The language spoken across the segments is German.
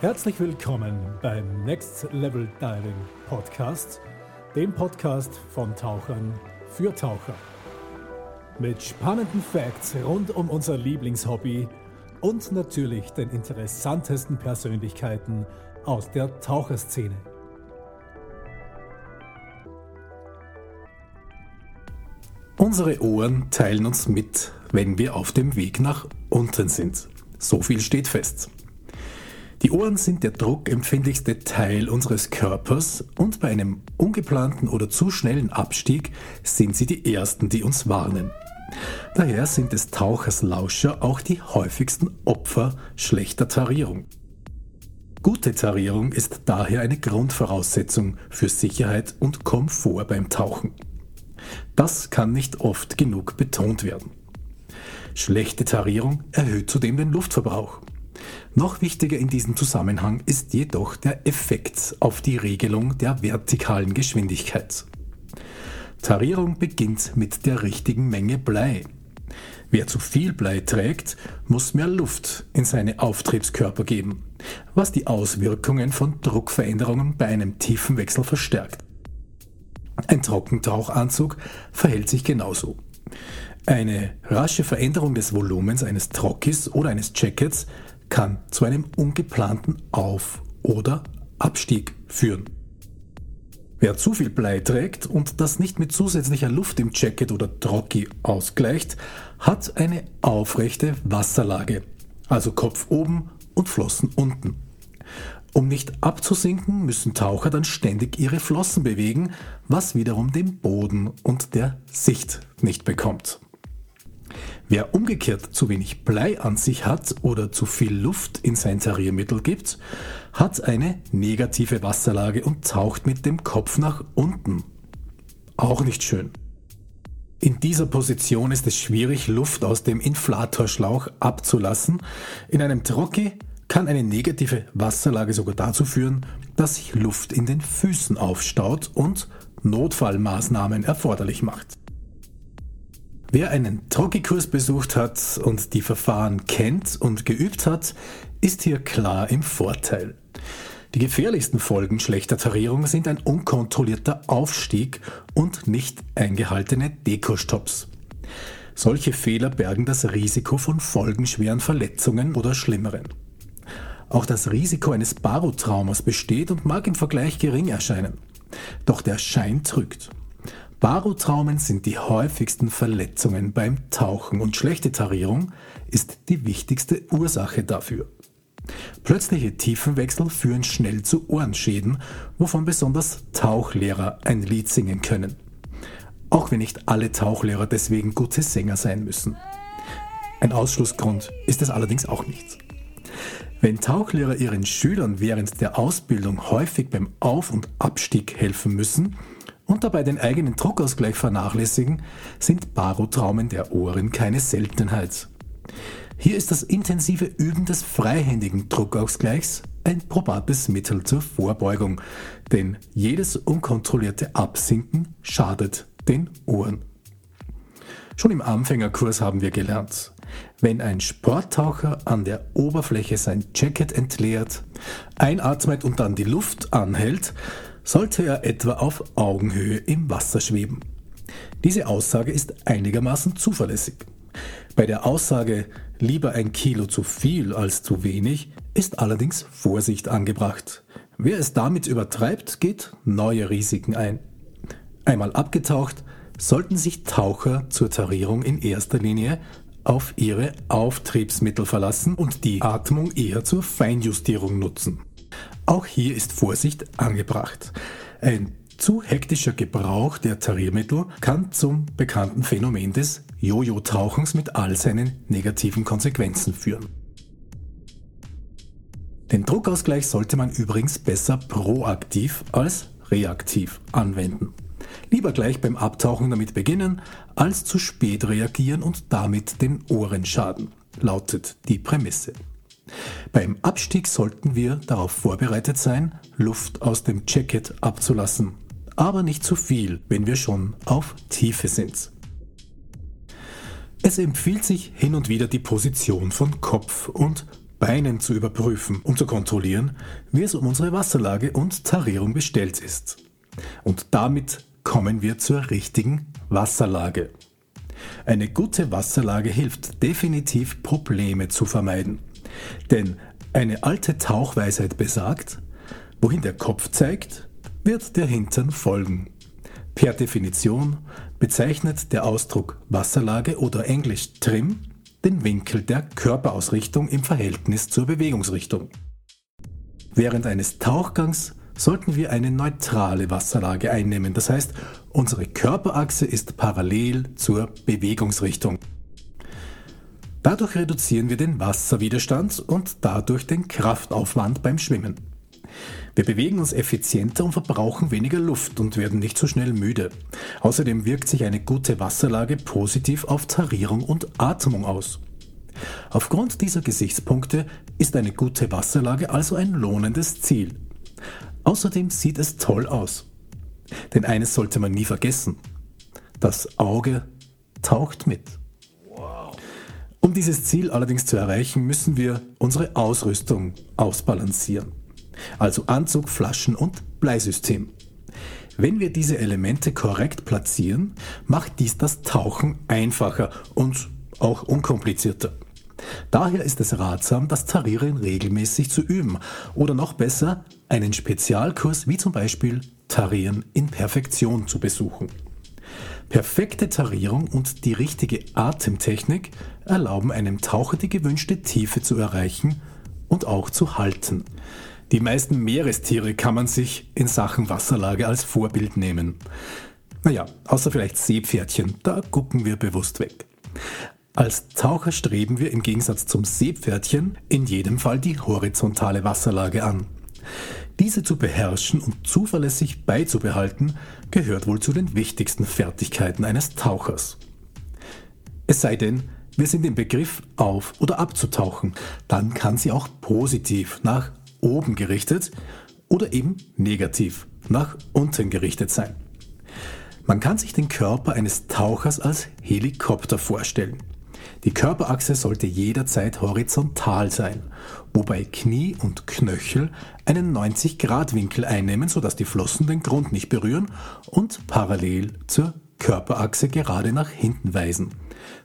Herzlich willkommen beim Next Level Diving Podcast, dem Podcast von Tauchern für Taucher. Mit spannenden Facts rund um unser Lieblingshobby und natürlich den interessantesten Persönlichkeiten aus der Taucherszene. Unsere Ohren teilen uns mit, wenn wir auf dem Weg nach unten sind. So viel steht fest. Die Ohren sind der druckempfindlichste Teil unseres Körpers und bei einem ungeplanten oder zu schnellen Abstieg sind sie die ersten, die uns warnen. Daher sind des Tauchers Lauscher auch die häufigsten Opfer schlechter Tarierung. Gute Tarierung ist daher eine Grundvoraussetzung für Sicherheit und Komfort beim Tauchen. Das kann nicht oft genug betont werden. Schlechte Tarierung erhöht zudem den Luftverbrauch. Noch wichtiger in diesem Zusammenhang ist jedoch der Effekt auf die Regelung der vertikalen Geschwindigkeit. Tarierung beginnt mit der richtigen Menge Blei. Wer zu viel Blei trägt, muss mehr Luft in seine Auftriebskörper geben, was die Auswirkungen von Druckveränderungen bei einem Tiefenwechsel verstärkt. Ein Trockentauchanzug verhält sich genauso. Eine rasche Veränderung des Volumens eines Trockis oder eines Jackets kann zu einem ungeplanten Auf- oder Abstieg führen. Wer zu viel Blei trägt und das nicht mit zusätzlicher Luft im Jacket oder Trocki ausgleicht, hat eine aufrechte Wasserlage, also Kopf oben und Flossen unten. Um nicht abzusinken, müssen Taucher dann ständig ihre Flossen bewegen, was wiederum den Boden und der Sicht nicht bekommt. Wer umgekehrt zu wenig Blei an sich hat oder zu viel Luft in sein Tariermittel gibt, hat eine negative Wasserlage und taucht mit dem Kopf nach unten. Auch nicht schön. In dieser Position ist es schwierig, Luft aus dem Inflatorschlauch abzulassen. In einem Trocki kann eine negative Wasserlage sogar dazu führen, dass sich Luft in den Füßen aufstaut und Notfallmaßnahmen erforderlich macht. Wer einen Trocki-Kurs besucht hat und die Verfahren kennt und geübt hat, ist hier klar im Vorteil. Die gefährlichsten Folgen schlechter Tarierung sind ein unkontrollierter Aufstieg und nicht eingehaltene Dekostops. Solche Fehler bergen das Risiko von folgenschweren Verletzungen oder schlimmeren. Auch das Risiko eines Barotraumas besteht und mag im Vergleich gering erscheinen. Doch der Schein trügt. Barotraumen sind die häufigsten Verletzungen beim Tauchen und schlechte Tarierung ist die wichtigste Ursache dafür. Plötzliche Tiefenwechsel führen schnell zu Ohrenschäden, wovon besonders Tauchlehrer ein Lied singen können. Auch wenn nicht alle Tauchlehrer deswegen gute Sänger sein müssen. Ein Ausschlussgrund ist es allerdings auch nicht. Wenn Tauchlehrer ihren Schülern während der Ausbildung häufig beim Auf- und Abstieg helfen müssen, und dabei den eigenen Druckausgleich vernachlässigen, sind Barotraumen der Ohren keine Seltenheit. Hier ist das intensive Üben des freihändigen Druckausgleichs ein probates Mittel zur Vorbeugung, denn jedes unkontrollierte Absinken schadet den Ohren. Schon im Anfängerkurs haben wir gelernt, wenn ein Sporttaucher an der Oberfläche sein Jacket entleert, einatmet und dann die Luft anhält, sollte er etwa auf Augenhöhe im Wasser schweben. Diese Aussage ist einigermaßen zuverlässig. Bei der Aussage lieber ein Kilo zu viel als zu wenig ist allerdings Vorsicht angebracht. Wer es damit übertreibt, geht neue Risiken ein. Einmal abgetaucht, sollten sich Taucher zur Tarierung in erster Linie auf ihre Auftriebsmittel verlassen und die Atmung eher zur Feinjustierung nutzen. Auch hier ist Vorsicht angebracht. Ein zu hektischer Gebrauch der Tariermittel kann zum bekannten Phänomen des Jojo-Tauchens mit all seinen negativen Konsequenzen führen. Den Druckausgleich sollte man übrigens besser proaktiv als reaktiv anwenden. Lieber gleich beim Abtauchen damit beginnen, als zu spät reagieren und damit den Ohren schaden, lautet die Prämisse. Beim Abstieg sollten wir darauf vorbereitet sein, Luft aus dem Jacket abzulassen. Aber nicht zu viel, wenn wir schon auf Tiefe sind. Es empfiehlt sich hin und wieder die Position von Kopf und Beinen zu überprüfen, um zu kontrollieren, wie es um unsere Wasserlage und Tarierung bestellt ist. Und damit kommen wir zur richtigen Wasserlage. Eine gute Wasserlage hilft definitiv Probleme zu vermeiden. Denn eine alte Tauchweisheit besagt, wohin der Kopf zeigt, wird der Hintern folgen. Per Definition bezeichnet der Ausdruck Wasserlage oder englisch Trim den Winkel der Körperausrichtung im Verhältnis zur Bewegungsrichtung. Während eines Tauchgangs sollten wir eine neutrale Wasserlage einnehmen, das heißt, unsere Körperachse ist parallel zur Bewegungsrichtung. Dadurch reduzieren wir den Wasserwiderstand und dadurch den Kraftaufwand beim Schwimmen. Wir bewegen uns effizienter und verbrauchen weniger Luft und werden nicht so schnell müde. Außerdem wirkt sich eine gute Wasserlage positiv auf Tarierung und Atmung aus. Aufgrund dieser Gesichtspunkte ist eine gute Wasserlage also ein lohnendes Ziel. Außerdem sieht es toll aus. Denn eines sollte man nie vergessen. Das Auge taucht mit. Um dieses Ziel allerdings zu erreichen, müssen wir unsere Ausrüstung ausbalancieren. Also Anzug, Flaschen und Bleisystem. Wenn wir diese Elemente korrekt platzieren, macht dies das Tauchen einfacher und auch unkomplizierter. Daher ist es ratsam, das Tarieren regelmäßig zu üben oder noch besser, einen Spezialkurs wie zum Beispiel Tarieren in Perfektion zu besuchen. Perfekte Tarierung und die richtige Atemtechnik erlauben einem Taucher die gewünschte Tiefe zu erreichen und auch zu halten. Die meisten Meerestiere kann man sich in Sachen Wasserlage als Vorbild nehmen. Naja, außer vielleicht Seepferdchen, da gucken wir bewusst weg. Als Taucher streben wir im Gegensatz zum Seepferdchen in jedem Fall die horizontale Wasserlage an. Diese zu beherrschen und zuverlässig beizubehalten, gehört wohl zu den wichtigsten Fertigkeiten eines Tauchers. Es sei denn, wir sind im Begriff auf oder abzutauchen, dann kann sie auch positiv nach oben gerichtet oder eben negativ nach unten gerichtet sein. Man kann sich den Körper eines Tauchers als Helikopter vorstellen. Die Körperachse sollte jederzeit horizontal sein, wobei Knie und Knöchel einen 90-Grad-Winkel einnehmen, sodass die Flossen den Grund nicht berühren und parallel zur Körperachse gerade nach hinten weisen,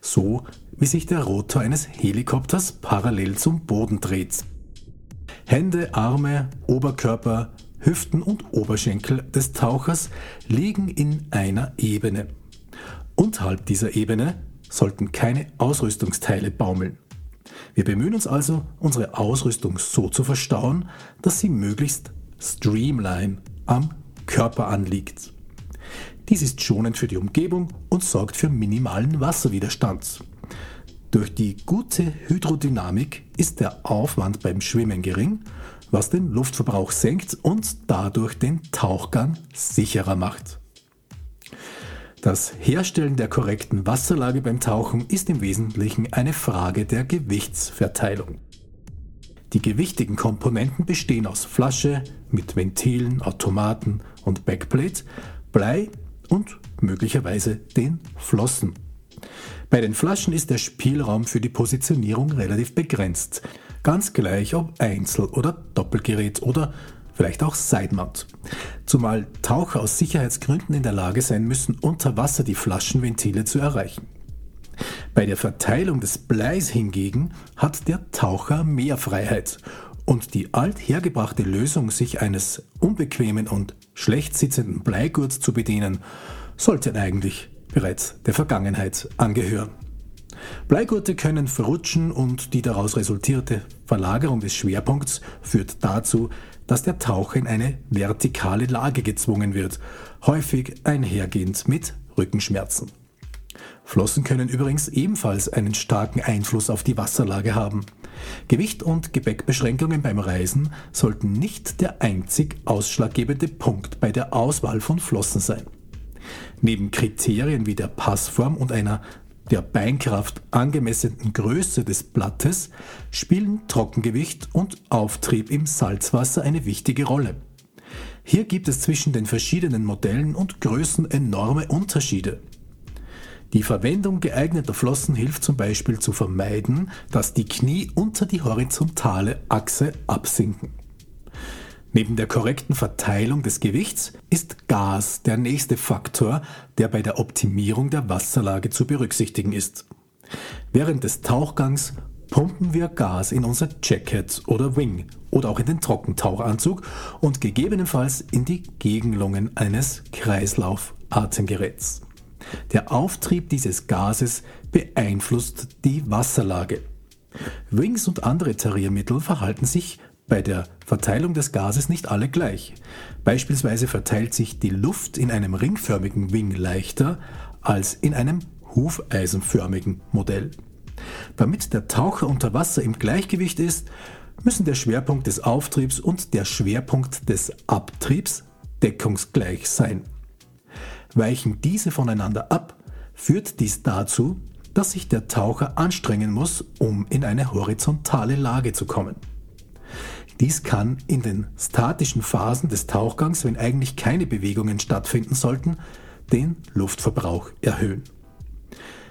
so wie sich der Rotor eines Helikopters parallel zum Boden dreht. Hände, Arme, Oberkörper, Hüften und Oberschenkel des Tauchers liegen in einer Ebene. Unterhalb dieser Ebene sollten keine Ausrüstungsteile baumeln. Wir bemühen uns also, unsere Ausrüstung so zu verstauen, dass sie möglichst streamline am Körper anliegt. Dies ist schonend für die Umgebung und sorgt für minimalen Wasserwiderstand. Durch die gute Hydrodynamik ist der Aufwand beim Schwimmen gering, was den Luftverbrauch senkt und dadurch den Tauchgang sicherer macht. Das Herstellen der korrekten Wasserlage beim Tauchen ist im Wesentlichen eine Frage der Gewichtsverteilung. Die gewichtigen Komponenten bestehen aus Flasche mit Ventilen, Automaten und Backplate, Blei und möglicherweise den Flossen. Bei den Flaschen ist der Spielraum für die Positionierung relativ begrenzt, ganz gleich ob Einzel- oder Doppelgerät oder vielleicht auch Sidemount. Zumal Taucher aus Sicherheitsgründen in der Lage sein müssen, unter Wasser die Flaschenventile zu erreichen. Bei der Verteilung des Bleis hingegen hat der Taucher mehr Freiheit und die althergebrachte Lösung, sich eines unbequemen und schlecht sitzenden Bleigurts zu bedienen, sollte eigentlich bereits der Vergangenheit angehören. Bleigurte können verrutschen und die daraus resultierte Verlagerung des Schwerpunkts führt dazu, dass der Taucher in eine vertikale Lage gezwungen wird, häufig einhergehend mit Rückenschmerzen. Flossen können übrigens ebenfalls einen starken Einfluss auf die Wasserlage haben. Gewicht und Gepäckbeschränkungen beim Reisen sollten nicht der einzig ausschlaggebende Punkt bei der Auswahl von Flossen sein. Neben Kriterien wie der Passform und einer der Beinkraft angemessenen Größe des Blattes spielen Trockengewicht und Auftrieb im Salzwasser eine wichtige Rolle. Hier gibt es zwischen den verschiedenen Modellen und Größen enorme Unterschiede. Die Verwendung geeigneter Flossen hilft zum Beispiel zu vermeiden, dass die Knie unter die horizontale Achse absinken. Neben der korrekten Verteilung des Gewichts ist Gas der nächste Faktor, der bei der Optimierung der Wasserlage zu berücksichtigen ist. Während des Tauchgangs pumpen wir Gas in unser Jacket oder Wing oder auch in den Trockentauchanzug und gegebenenfalls in die Gegenlungen eines Kreislaufatemgeräts. Der Auftrieb dieses Gases beeinflusst die Wasserlage. Wings und andere Tariermittel verhalten sich bei der Verteilung des Gases nicht alle gleich. Beispielsweise verteilt sich die Luft in einem ringförmigen Wing leichter als in einem hufeisenförmigen Modell. Damit der Taucher unter Wasser im Gleichgewicht ist, müssen der Schwerpunkt des Auftriebs und der Schwerpunkt des Abtriebs deckungsgleich sein. Weichen diese voneinander ab, führt dies dazu, dass sich der Taucher anstrengen muss, um in eine horizontale Lage zu kommen. Dies kann in den statischen Phasen des Tauchgangs, wenn eigentlich keine Bewegungen stattfinden sollten, den Luftverbrauch erhöhen.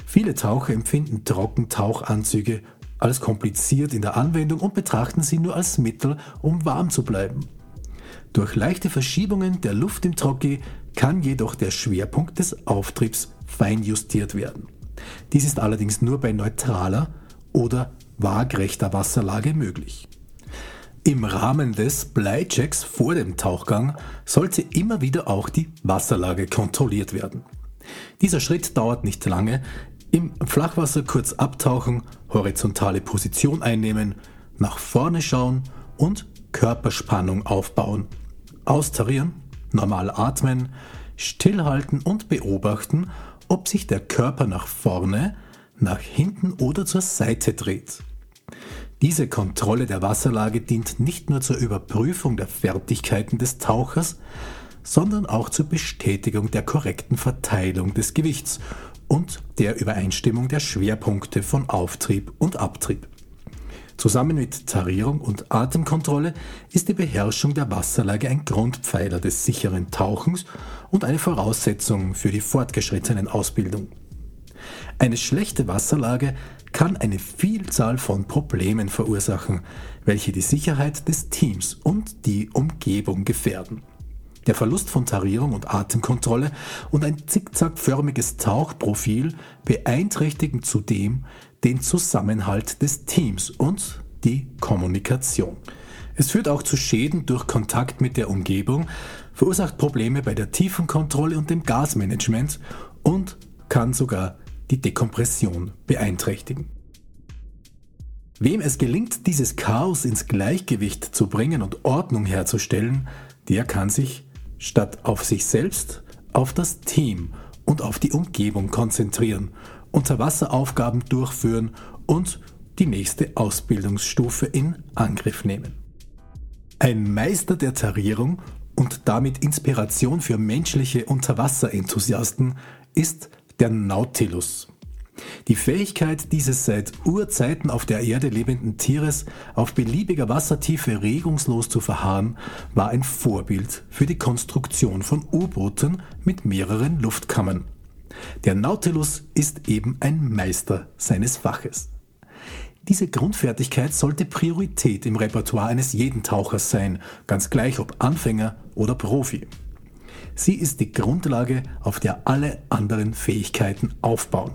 Viele Taucher empfinden Trockentauchanzüge als kompliziert in der Anwendung und betrachten sie nur als Mittel, um warm zu bleiben. Durch leichte Verschiebungen der Luft im Trocki kann jedoch der Schwerpunkt des Auftriebs feinjustiert werden. Dies ist allerdings nur bei neutraler oder waagrechter Wasserlage möglich. Im Rahmen des Bleichecks vor dem Tauchgang sollte immer wieder auch die Wasserlage kontrolliert werden. Dieser Schritt dauert nicht lange, im Flachwasser kurz abtauchen, horizontale Position einnehmen, nach vorne schauen und Körperspannung aufbauen. Austarieren, normal atmen, stillhalten und beobachten, ob sich der Körper nach vorne, nach hinten oder zur Seite dreht. Diese Kontrolle der Wasserlage dient nicht nur zur Überprüfung der Fertigkeiten des Tauchers, sondern auch zur Bestätigung der korrekten Verteilung des Gewichts und der Übereinstimmung der Schwerpunkte von Auftrieb und Abtrieb. Zusammen mit Tarierung und Atemkontrolle ist die Beherrschung der Wasserlage ein Grundpfeiler des sicheren Tauchens und eine Voraussetzung für die fortgeschrittenen Ausbildung. Eine schlechte Wasserlage kann eine Vielzahl von Problemen verursachen, welche die Sicherheit des Teams und die Umgebung gefährden. Der Verlust von Tarierung und Atemkontrolle und ein zickzackförmiges Tauchprofil beeinträchtigen zudem den Zusammenhalt des Teams und die Kommunikation. Es führt auch zu Schäden durch Kontakt mit der Umgebung, verursacht Probleme bei der Tiefenkontrolle und dem Gasmanagement und kann sogar die Dekompression beeinträchtigen. Wem es gelingt, dieses Chaos ins Gleichgewicht zu bringen und Ordnung herzustellen, der kann sich statt auf sich selbst, auf das Team und auf die Umgebung konzentrieren, Unterwasseraufgaben durchführen und die nächste Ausbildungsstufe in Angriff nehmen. Ein Meister der Tarierung und damit Inspiration für menschliche Unterwasserenthusiasten ist der Nautilus. Die Fähigkeit dieses seit Urzeiten auf der Erde lebenden Tieres, auf beliebiger Wassertiefe regungslos zu verharren, war ein Vorbild für die Konstruktion von U-Booten mit mehreren Luftkammern. Der Nautilus ist eben ein Meister seines Faches. Diese Grundfertigkeit sollte Priorität im Repertoire eines jeden Tauchers sein, ganz gleich ob Anfänger oder Profi. Sie ist die Grundlage, auf der alle anderen Fähigkeiten aufbauen.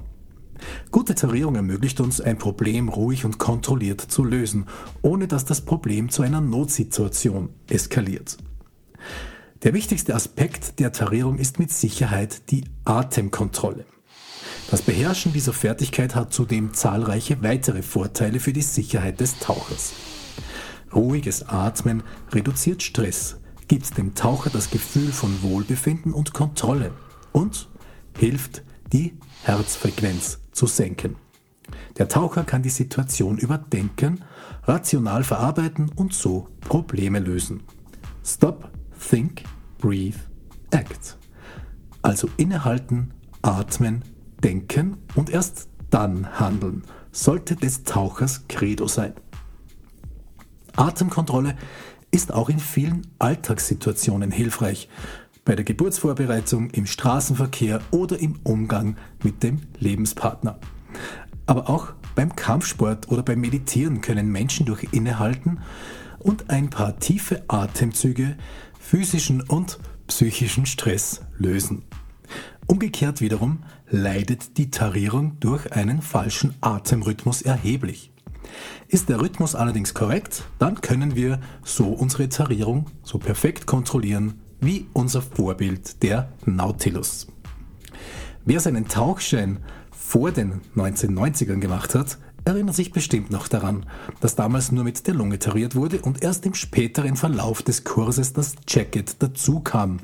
Gute Tarierung ermöglicht uns, ein Problem ruhig und kontrolliert zu lösen, ohne dass das Problem zu einer Notsituation eskaliert. Der wichtigste Aspekt der Tarierung ist mit Sicherheit die Atemkontrolle. Das Beherrschen dieser Fertigkeit hat zudem zahlreiche weitere Vorteile für die Sicherheit des Tauchers. Ruhiges Atmen reduziert Stress, gibt dem Taucher das Gefühl von Wohlbefinden und Kontrolle und hilft, die Herzfrequenz zu senken. Der Taucher kann die Situation überdenken, rational verarbeiten und so Probleme lösen. Stop, think, breathe, act. Also innehalten, atmen, denken und erst dann handeln, sollte des Tauchers Credo sein. Atemkontrolle ist auch in vielen Alltagssituationen hilfreich. bei der Geburtsvorbereitung, im Straßenverkehr oder im Umgang mit dem Lebenspartner. Aber auch beim Kampfsport oder beim Meditieren können Menschen durch Innehalten und ein paar tiefe Atemzüge physischen und psychischen Stress lösen. Umgekehrt wiederum leidet die Tarierung durch einen falschen Atemrhythmus erheblich. Ist der Rhythmus allerdings korrekt, dann können wir so unsere Tarierung so perfekt kontrollieren wie unser Vorbild, der Nautilus. Wer seinen Tauchschein vor den 1990ern gemacht hat, erinnert sich bestimmt noch daran, dass damals nur mit der Lunge tariert wurde und erst im späteren Verlauf des Kurses das Jacket dazu kam.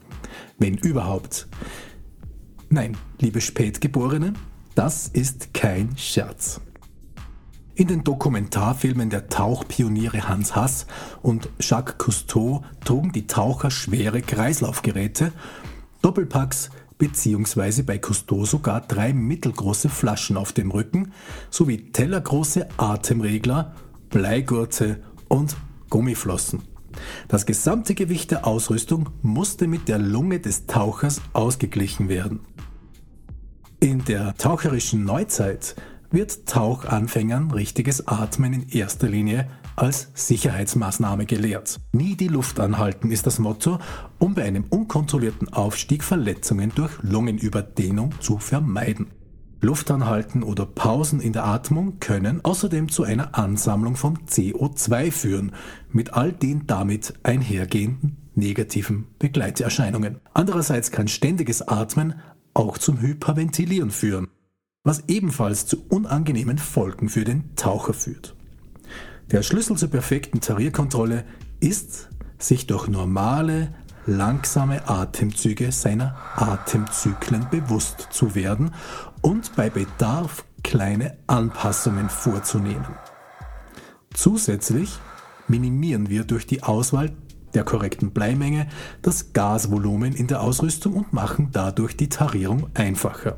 Wenn überhaupt. Nein, liebe Spätgeborene, das ist kein Scherz. In den Dokumentarfilmen der Tauchpioniere Hans Hass und Jacques Cousteau trugen die Taucher schwere Kreislaufgeräte, Doppelpacks bzw. bei Cousteau sogar drei mittelgroße Flaschen auf dem Rücken sowie tellergroße Atemregler, Bleigurte und Gummiflossen. Das gesamte Gewicht der Ausrüstung musste mit der Lunge des Tauchers ausgeglichen werden. In der taucherischen Neuzeit wird Tauchanfängern richtiges Atmen in erster Linie als Sicherheitsmaßnahme gelehrt. Nie die Luft anhalten ist das Motto, um bei einem unkontrollierten Aufstieg Verletzungen durch Lungenüberdehnung zu vermeiden. Luftanhalten oder Pausen in der Atmung können außerdem zu einer Ansammlung von CO2 führen, mit all den damit einhergehenden negativen Begleiterscheinungen. Andererseits kann ständiges Atmen auch zum Hyperventilieren führen was ebenfalls zu unangenehmen Folgen für den Taucher führt. Der Schlüssel zur perfekten Tarierkontrolle ist, sich durch normale, langsame Atemzüge seiner Atemzyklen bewusst zu werden und bei Bedarf kleine Anpassungen vorzunehmen. Zusätzlich minimieren wir durch die Auswahl der korrekten Bleimenge das Gasvolumen in der Ausrüstung und machen dadurch die Tarierung einfacher.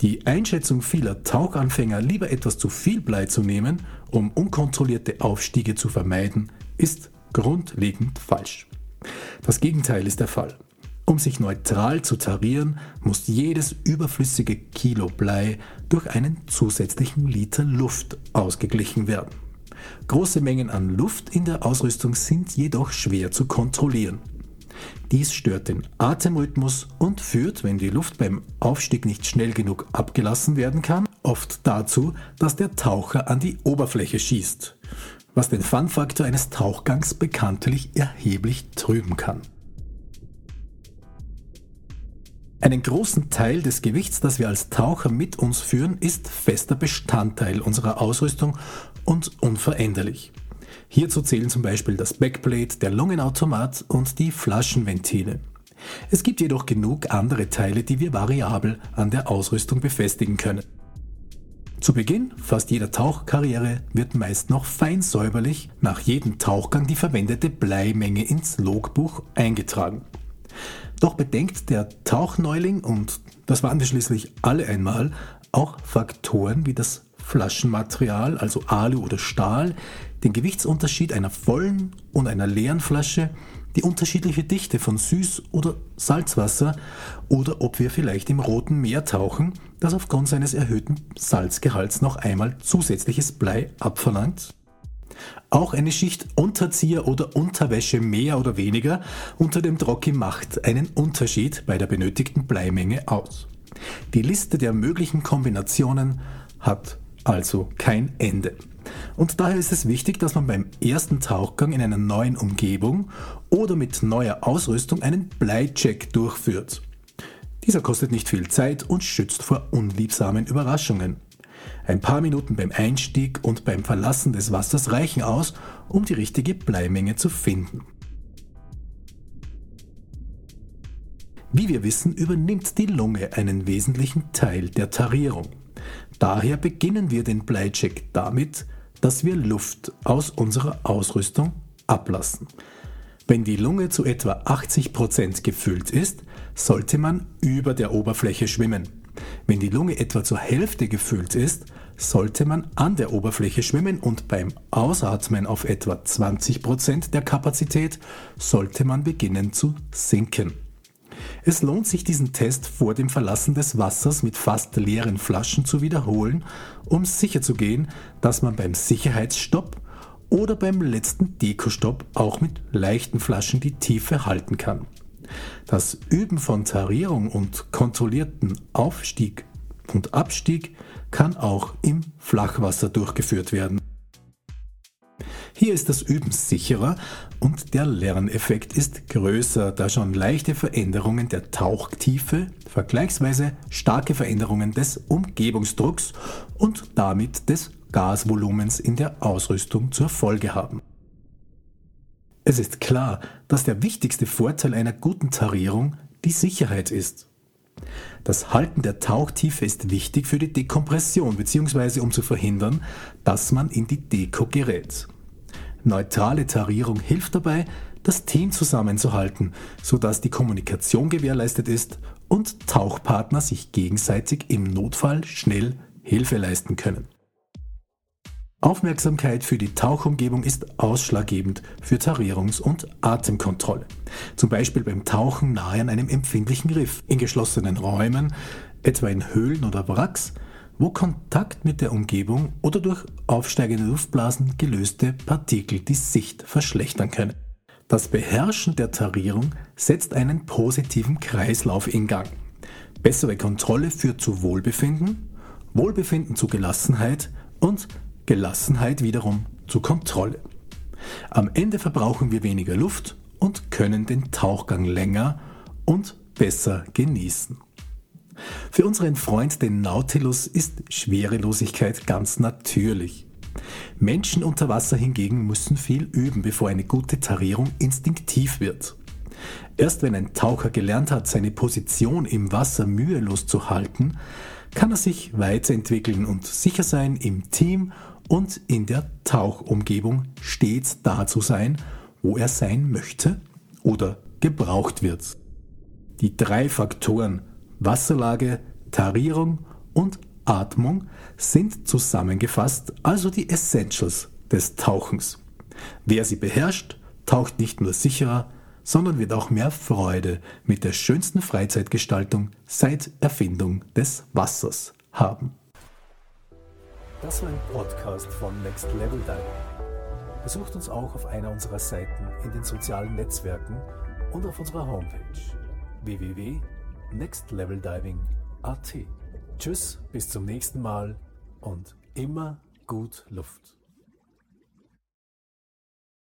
Die Einschätzung vieler Tauchanfänger, lieber etwas zu viel Blei zu nehmen, um unkontrollierte Aufstiege zu vermeiden, ist grundlegend falsch. Das Gegenteil ist der Fall. Um sich neutral zu tarieren, muss jedes überflüssige Kilo Blei durch einen zusätzlichen Liter Luft ausgeglichen werden. Große Mengen an Luft in der Ausrüstung sind jedoch schwer zu kontrollieren. Dies stört den Atemrhythmus und führt, wenn die Luft beim Aufstieg nicht schnell genug abgelassen werden kann, oft dazu, dass der Taucher an die Oberfläche schießt, was den Fun-Faktor eines Tauchgangs bekanntlich erheblich trüben kann. Einen großen Teil des Gewichts, das wir als Taucher mit uns führen, ist fester Bestandteil unserer Ausrüstung und unveränderlich. Hierzu zählen zum Beispiel das Backplate, der Lungenautomat und die Flaschenventile. Es gibt jedoch genug andere Teile, die wir variabel an der Ausrüstung befestigen können. Zu Beginn fast jeder Tauchkarriere wird meist noch fein säuberlich nach jedem Tauchgang die verwendete Bleimenge ins Logbuch eingetragen. Doch bedenkt der Tauchneuling, und das waren wir schließlich alle einmal, auch Faktoren wie das Flaschenmaterial, also Alu oder Stahl, den Gewichtsunterschied einer vollen und einer leeren Flasche, die unterschiedliche Dichte von Süß- oder Salzwasser oder ob wir vielleicht im Roten Meer tauchen, das aufgrund seines erhöhten Salzgehalts noch einmal zusätzliches Blei abverlangt. Auch eine Schicht Unterzieher oder Unterwäsche mehr oder weniger unter dem Trocki macht einen Unterschied bei der benötigten Bleimenge aus. Die Liste der möglichen Kombinationen hat also kein Ende. Und daher ist es wichtig, dass man beim ersten Tauchgang in einer neuen Umgebung oder mit neuer Ausrüstung einen Bleicheck durchführt. Dieser kostet nicht viel Zeit und schützt vor unliebsamen Überraschungen. Ein paar Minuten beim Einstieg und beim Verlassen des Wassers reichen aus, um die richtige Bleimenge zu finden. Wie wir wissen, übernimmt die Lunge einen wesentlichen Teil der Tarierung. Daher beginnen wir den Bleicheck damit, dass wir Luft aus unserer Ausrüstung ablassen. Wenn die Lunge zu etwa 80% gefüllt ist, sollte man über der Oberfläche schwimmen. Wenn die Lunge etwa zur Hälfte gefüllt ist, sollte man an der Oberfläche schwimmen und beim Ausatmen auf etwa 20% der Kapazität sollte man beginnen zu sinken. Es lohnt sich, diesen Test vor dem Verlassen des Wassers mit fast leeren Flaschen zu wiederholen, um sicherzugehen, dass man beim Sicherheitsstopp oder beim letzten Dekostopp auch mit leichten Flaschen die Tiefe halten kann. Das Üben von Tarierung und kontrollierten Aufstieg und Abstieg kann auch im Flachwasser durchgeführt werden. Hier ist das Üben sicherer und der Lerneffekt ist größer, da schon leichte Veränderungen der Tauchtiefe vergleichsweise starke Veränderungen des Umgebungsdrucks und damit des Gasvolumens in der Ausrüstung zur Folge haben. Es ist klar, dass der wichtigste Vorteil einer guten Tarierung die Sicherheit ist. Das Halten der Tauchtiefe ist wichtig für die Dekompression bzw. um zu verhindern, dass man in die Deko gerät. Neutrale Tarierung hilft dabei, das Team zusammenzuhalten, sodass die Kommunikation gewährleistet ist und Tauchpartner sich gegenseitig im Notfall schnell Hilfe leisten können. Aufmerksamkeit für die Tauchumgebung ist ausschlaggebend für Tarierungs- und Atemkontrolle. Zum Beispiel beim Tauchen nahe an einem empfindlichen Riff, in geschlossenen Räumen, etwa in Höhlen oder Wracks wo Kontakt mit der Umgebung oder durch aufsteigende Luftblasen gelöste Partikel die Sicht verschlechtern können. Das Beherrschen der Tarierung setzt einen positiven Kreislauf in Gang. Bessere Kontrolle führt zu Wohlbefinden, Wohlbefinden zu Gelassenheit und Gelassenheit wiederum zu Kontrolle. Am Ende verbrauchen wir weniger Luft und können den Tauchgang länger und besser genießen. Für unseren Freund, den Nautilus, ist Schwerelosigkeit ganz natürlich. Menschen unter Wasser hingegen müssen viel üben, bevor eine gute Tarierung instinktiv wird. Erst wenn ein Taucher gelernt hat, seine Position im Wasser mühelos zu halten, kann er sich weiterentwickeln und sicher sein, im Team und in der Tauchumgebung stets da zu sein, wo er sein möchte oder gebraucht wird. Die drei Faktoren Wasserlage, Tarierung und Atmung sind zusammengefasst also die Essentials des Tauchens. Wer sie beherrscht, taucht nicht nur sicherer, sondern wird auch mehr Freude mit der schönsten Freizeitgestaltung seit Erfindung des Wassers haben. Das war ein Podcast von Next Level Diving. Besucht uns auch auf einer unserer Seiten in den sozialen Netzwerken und auf unserer Homepage www nextleveldiving.at. Tschüss, bis zum nächsten Mal und immer gut Luft.